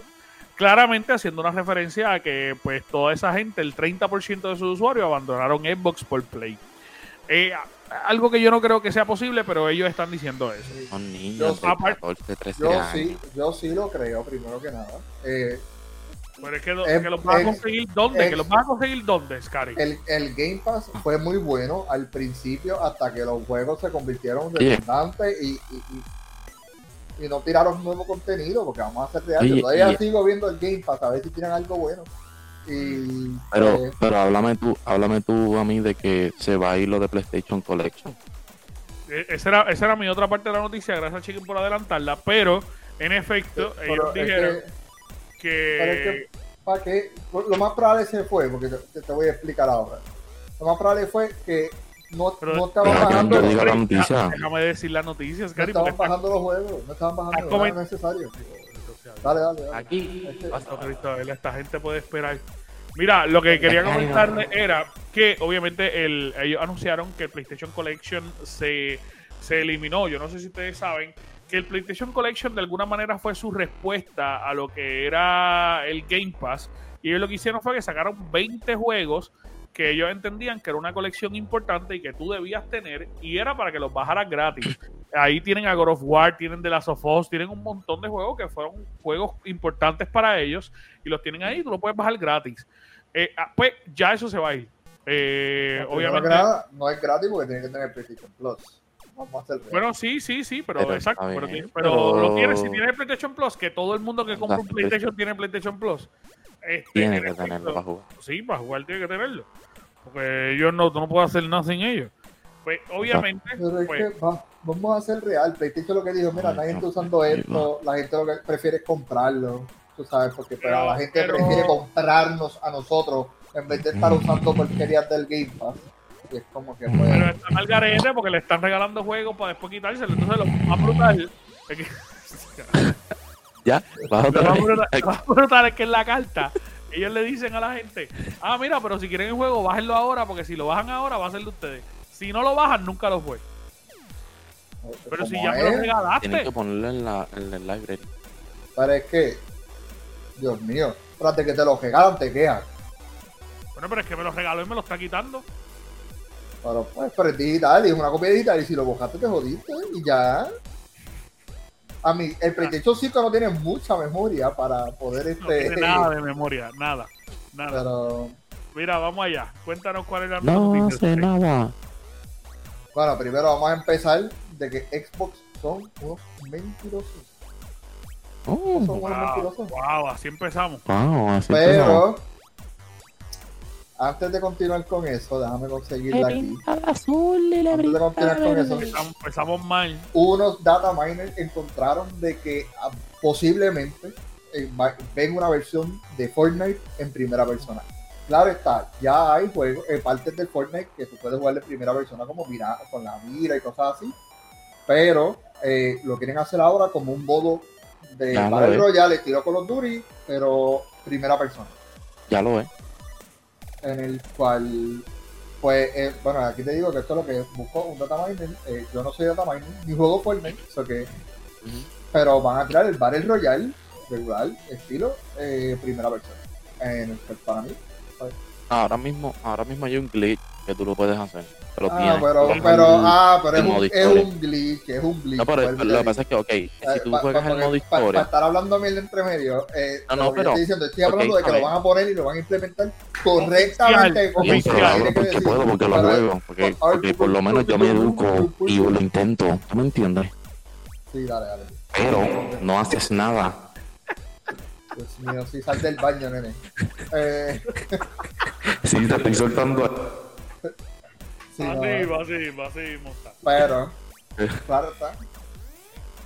Claramente haciendo una referencia a que pues toda esa gente, el 30% de sus usuarios abandonaron Xbox por Play. Eh, algo que yo no creo que sea posible, pero ellos están diciendo eso. Son Yo- niños de aparte- 14, 13 Yo años. sí, yo sí lo creo, primero que nada. Eh, Pero es que, lo- Eh, que los vas a conseguir dónde, eh, que los vas a conseguir dónde, Scary. el, el Game Pass fue muy bueno al principio hasta que los juegos se convirtieron Sí. redundantes y, y, y- y no tiraron nuevo contenido porque vamos a ser reales. Oye, todavía y- sigo viendo el Game Pass a ver si tiran algo bueno. Y Pero, pues, pero háblame tú, háblame tú a mí de que se va a ir lo de PlayStation Collection. Eh, Esa era, esa era mi otra parte de la noticia, gracias Chicken por adelantarla, pero en efecto, pero ellos dijeron que- que... que, ¿para qué? Lo más probable se fue, porque te, te voy a explicar ahora. Lo más probable fue que no, Pero- no estaban bajando, no diga la noticia. Déjame decir las noticias, Scary, estaban porque bajando los juegos, no estaban bajando, Ah, no era necesario. Dale, dale, dale. Aquí. Este- ¿verdad? esta gente puede esperar. Mira, lo que quería comentarle era que obviamente el, ellos anunciaron que el PlayStation Collection se, se eliminó. Yo no sé si ustedes saben que el PlayStation Collection de alguna manera fue su respuesta a lo que era el Game Pass. Y ellos lo que hicieron fue que sacaron 20 juegos que ellos entendían que era una colección importante y que tú debías tener y era para que los bajaras gratis. Ahí tienen a God of War, tienen The Last of Us, tienen un montón de juegos que fueron juegos importantes para ellos y los tienen ahí, tú lo puedes bajar gratis. Eh, ah, pues ya eso se va a ir. Eh, obviamente. no es gratis porque tiene que tener PlayStation Plus. Vamos a. Bueno, sí, sí, sí, pero, Pero exacto. Pero, bien, pero pero- lo tienes, si tienes PlayStation Plus, que todo el mundo que compra un PlayStation tiene PlayStation Plus. Este, Tiene en que tenerlo para jugar. Sí, para jugar tiene que tenerlo. Porque ellos no, no puedes hacer nada sin ellos. Pues obviamente, Pero es pues, que va- vamos a hacer real. PlayStation lo que dijo, mira, nadie no, está usando esto, la gente lo que prefiere es comprarlo, tú sabes, porque pero Pero- la gente pero- prefiere comprarnos a nosotros en vez de estar usando porquerías del Game Pass. Y es como que pues, pero está mal garete porque le están regalando juegos para después quitárselo. Entonces lo más brutal es que, Ya, vas otra vez. más brutal es que en la carta ellos le dicen a la gente, ah, mira, pero si quieren el juego, bájenlo ahora, porque si lo bajan ahora va a ser de ustedes. Si no lo bajan, nunca lo fue. Pero si ya me lo es, Tienen regalaste. que ponerlo en la, en el library. pero es que, Dios mío, espérate que te lo regalan, te quejas. Bueno, pero es que me lo regaló y me lo está quitando. Pero pues, pero es digital, y es una copia digital, y si lo buscaste te jodiste, y ya. A mí, el PlayStation 5 no tiene mucha memoria para poder No este. tiene nada de memoria, nada. Nada. Pero, Mira, vamos allá. Cuéntanos cuál es la No noticia. hace nada. bueno, primero vamos a empezar de que Xbox son unos mentirosos. Oh, Son unos Wow, mentirosos. wow, así empezamos. wow, así empezamos. Antes de continuar con eso, déjame conseguirla aquí. azul y le Antes de continuar con eso, Empezamos, empezamos mal. unos data miners encontraron de que ah, posiblemente eh, ven una versión de Fortnite en primera persona. Claro está, ya hay juegos, eh, partes del Fortnite que tú puedes jugar de primera persona como mira, con la mira y cosas así, pero eh, lo quieren hacer ahora como un modo de Battle. Royale, estilo Call of Duty, pero primera persona Ya lo es. En el cual, pues, eh, bueno, aquí te digo que esto es lo que busco un data miner. eh, yo no soy data miner, ni juego Fortnite, so que, pero van a tirar el Battle Royale regular, estilo eh, primera persona. En para mí. Ahora mismo, ahora mismo hay un glitch que tú lo puedes hacer. Pero Ah, tienes pero, pero, ah, pero es un, es historia. un glitch, es un glitch. No, pero y lo que pasa es que, ok, si Eh, tú pa- juegas pa- el modo pa- Para historia, estar hablando mil entre medio, eh, No, no, pero- estoy diciendo, estoy hablando de que lo ver. van a poner y lo van a implementar correctamente. como que porque decir. puedo, porque lo juego. Porque, por lo menos yo me educo y lo intento. ¿Tú me entiendes? Sí, dale, dale. Pero no haces nada. Dios mío, sí, sal del baño, nene. Eh, Sí, te estoy soltando. Sí, no, así, va, así, va, así, monta. pero, claro está.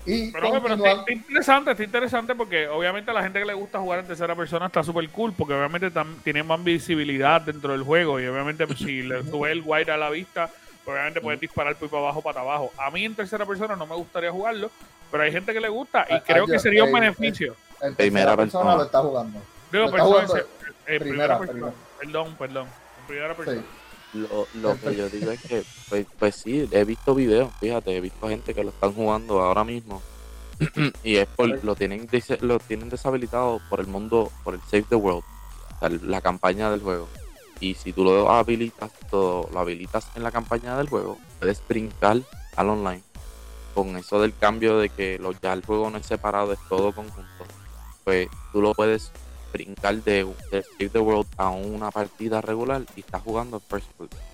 Y Pero, oye, pero está, está interesante, está interesante porque obviamente a la gente que le gusta jugar en tercera persona está súper cool porque obviamente tiene más visibilidad dentro del juego y obviamente si le sube el wide a la vista, obviamente puedes disparar por abajo, para abajo. A mí en tercera persona no me gustaría jugarlo, pero hay gente que le gusta y Ah, creo ah, que sería un eh, beneficio. en Primera tercera persona persona. lo está jugando. Digo, lo está persona, jugando en- en primera primera, persona. primera. Perdón, perdón. En primera persona. Sí. Lo, lo que yo digo es que, pues, pues sí, he visto videos, fíjate, he visto gente que lo están jugando ahora mismo. y es por, lo tienen lo tienen deshabilitado por el mundo, por el Save the World, la campaña del juego. Y si tú lo habilitas, todo, lo habilitas en la campaña del juego, puedes brincar al online. Con eso del cambio de que lo, ya el juego no es separado, es todo conjunto. Pues tú lo puedes brincar de, de Save the World a una partida regular y estás jugando first,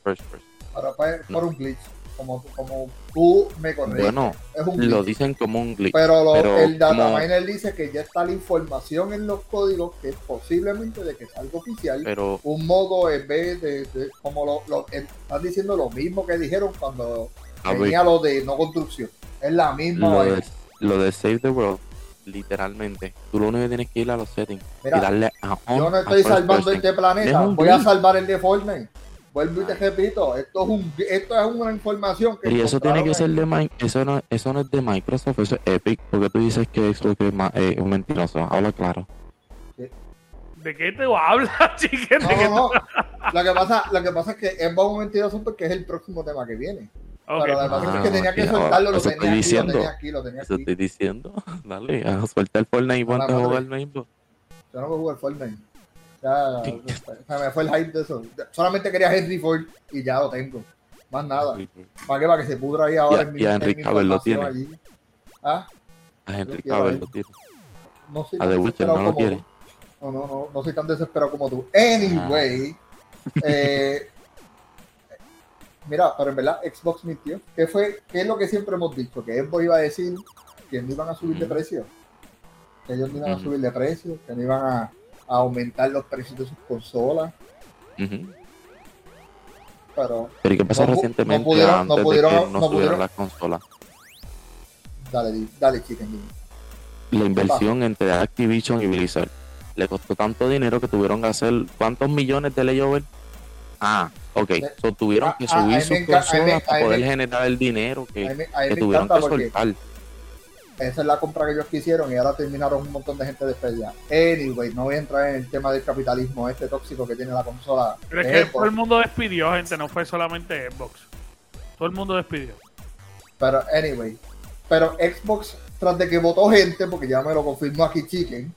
first person. Ahora fue por un glitch. Como, como tú me corriges. Bueno, es un glitch. lo dicen como un glitch. Pero, lo- pero el data como- miner dice que ya está la información en los códigos que posiblemente de que es algo oficial. Pero un modo en vez de, de- como lo, lo- están diciendo lo mismo que dijeron cuando tenía lo de no construcción. Es la misma lo vaina. de, lo de Save the World, literalmente, tú lo único que tienes que ir a los settings y darle a on yo no estoy salvando este planeta, voy a salvar el de Fortnite. Vuelvo y te repito, esto es un esto es una información que y eso tiene que ser de eso no, eso no es de Microsoft, eso es Epic, porque tú dices que Xbox es, eh, un mentiroso, habla claro. ¿De qué te hablas, chique? en- ¿De qué No, no, no. Lo que pasa, lo que pasa es que es un mentiroso porque es el próximo tema que viene. Ok. Pero lo que pasa es que Ah, tenía que soltarlo, lo tenía estoy aquí, diciendo. lo tenía aquí, lo tenía Eso aquí. estoy diciendo. Dale, a suelta el Fortnite y ponte a jugar Rainbow. Yo no voy a jugar Fortnite. Ya, se me fue el hype de eso. Solamente quería Henry Ford y ya lo tengo. Más nada. ¿Para qué? Para que se pudra ahí ahora Y a- en mi, y a en Henry Cavill lo tiene. allí. Ah, A Henry Cavill lo tiene. no soy A tan The Witcher desesperado no lo tú. No, no, no, no soy tan desesperado como tú. Anyway, Ah. eh, mira, pero en verdad Xbox mintió. ¿Qué fue? ¿Qué es lo que siempre hemos dicho? Que Xbox iba a decir que no iban a subir de precio. Que ellos no iban a subir de precio, que no iban a, a aumentar los precios de sus consolas. Pero Pero ¿y qué pasó No recientemente no pudieron- no pudieron- de que no pudieron- las consolas? dale, dale, chicken. La inversión entre Activision y Blizzard le costó tanto dinero que tuvieron que hacer ¿cuántos millones de layover? Ah, ok. So, tuvieron ah, que ah, a subir sus consolas para poder me- generar el dinero A que, mí, me- a mí que me tuvieron encanta que porque soltar. esa es la compra que ellos quisieron y ahora terminaron un montón de gente despedida. Anyway, no voy a entrar en el tema del capitalismo este tóxico que tiene la consola. Pero es que Xbox. todo el mundo despidió, gente, no fue solamente Xbox. Todo el mundo despidió. Pero, anyway. Pero Xbox, tras de que votó gente, porque ya me lo confirmó aquí Chicken,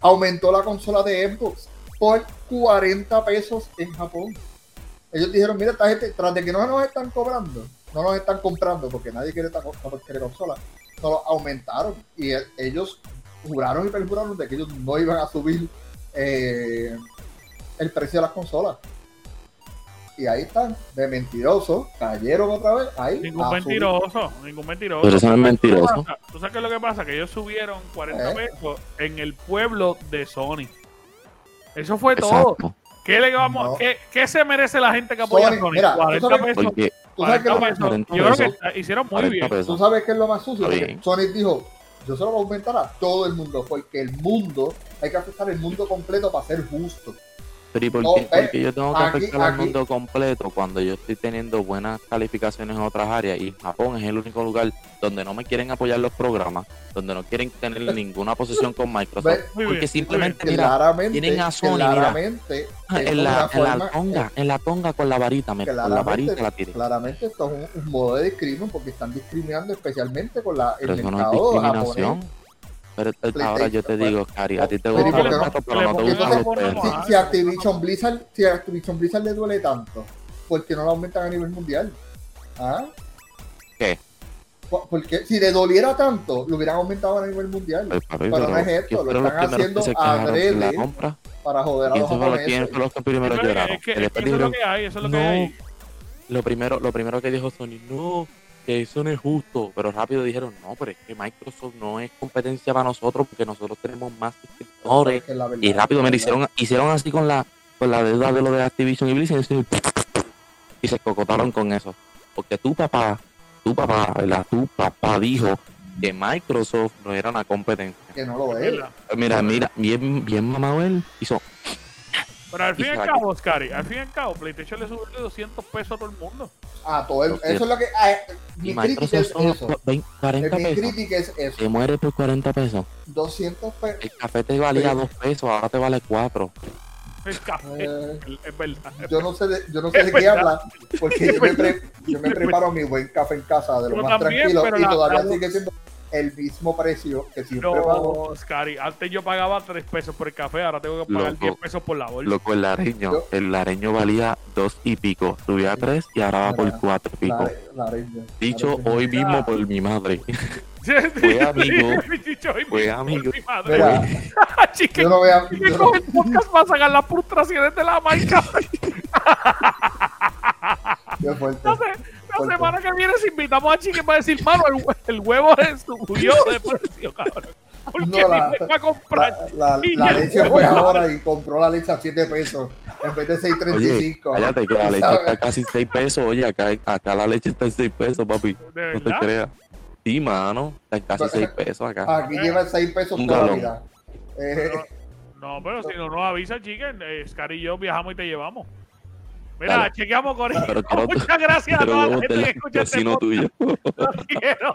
aumentó la consola de Xbox por 40 pesos en Japón. Ellos dijeron, mira, esta gente, tras de que no nos están cobrando, no nos están comprando, porque nadie quiere esta consola, no lo aumentaron. Y e- ellos juraron y perjuraron de que ellos no iban a subir eh, el precio de las consolas. Y ahí están, de mentirosos, cayeron otra vez. Ahí, Ningún mentiroso, ningún mentiroso. Pero eso no es ¿Tú mentiroso. sabes qué pasa? ¿Tú sabes qué es lo que pasa? Que ellos subieron 40 ¿Eh? pesos en el pueblo de Sony. Eso fue todo. ¿Qué, le vamos, No. ¿qué, qué se merece la gente que apoya a Sony? mira, tú 40 sabes- pesos. Porque ¿Tú sabes, qué es lo 40 más, pesos. 40 Yo creo que hicieron muy 40 bien. tú pesos. sabes qué es lo más sucio? Sony dijo, yo se lo voy a aumentar a todo el mundo, porque el mundo, hay que afectar el mundo completo para ser justo. Pero ¿y por No, qué, eh, yo tengo que aquí- afectar al aquí- mundo completo cuando yo estoy teniendo buenas calificaciones en otras áreas? Y Japón es el único lugar donde no me quieren apoyar los programas, donde no quieren tener ninguna posición con Microsoft. Muy Porque bien, simplemente, Que mira, claramente, tienen a Sony, mira, claramente, es en la, una en la forma- tonga, en la tonga con la varita, me, con la Claramente, varita la claramente esto es un, un modo de discrimen porque están discriminando especialmente con la, Pero el eso no es mercado discriminación. japonés. Pero ahora yo te digo, Cari, a ti te gustan ¿por los gatos, pero no te gustan los perros. más- Si, si Activision Blizzard, si a Activision Blizzard le duele tanto, ¿por qué no lo aumentan a nivel mundial? ¿Ah? ¿Qué? Por- Porque si le doliera tanto, lo hubieran aumentado a nivel mundial papi, Pero no es esto, ¿quién lo están haciendo adrede. compra? para joder a ¿Quién los quién japoneses. fue los que primero lloraron? eso es lo que hay, eso es lo que no, hay. lo primero, lo primero que dijo Sony, no, que eso no es justo, pero rápido dijeron, no, pero es que Microsoft no es competencia para nosotros porque nosotros tenemos más suscriptores. Es Y rápido me hicieron, hicieron así con la, con la deuda de lo de Activision y Blizzard y se cocotaron con eso. Porque tu papá, tu papá, ¿verdad? Tu papá dijo que Microsoft no era una competencia. Que no lo. ¿verdad? Mira, mira, bien, bien mamado él hizo. Pero al fin y al cabo, Oscari, al fin y al cabo, PlayStation le subió de 200 pesos a todo el mundo. Ah, todo el- eso es lo que. ah, mi crítica es eso. cu- 20, 40 Mi pesos. crítica es eso. Se muere por 40 pesos. 200 pesos. El café te valía Sí. 2 pesos, ahora te vale 4. El café, Eh, es verdad. yo no sé de, yo no sé de qué habla, porque yo me, pre- yo me preparo mi buen café en casa de lo Yo más también, tranquilo pero y la- todavía la- sigue siendo el mismo precio que siempre pago. No, Scary, antes yo pagaba 3 pesos por el café, ahora tengo que pagar Loco. 10 pesos por la bolsa. Loco, el lareño, Yo- el lareño valía dos y pico, subía a tres y ahora va por Mira, cuatro y pico. La- la reina, Dicho la reina. hoy mismo por mi madre. Fue amigo. Fue amigo. Mi madre. Mira, Chique, yo no voy a. yo no- el podcast para sacar las frustraciones de la marca. qué fuerte. Se- la semana que viene si invitamos a Chique para decir, mano, el, el huevo se subió de precio, cabrón. Porque No, la- va a comprar. La, leche fue. ahora y compró la leche a 7 pesos en vez de Oye, 6.35. cállate que la leche ¿sabes? está casi 6 pesos. Oye, acá, acá la leche está en 6 pesos, papi. ¿De No te creas. Sí, mano. Está en casi 6 pesos acá. Aquí lleva 6 pesos Un toda la galón. vida. Eh, No, pero si no nos avisa, Chicken, eh, Scar y yo viajamos y te llevamos. Mira, Dale. chequeamos con quiero- Muchas gracias a toda la gente que escucha este podcast. tuyo. Quiero.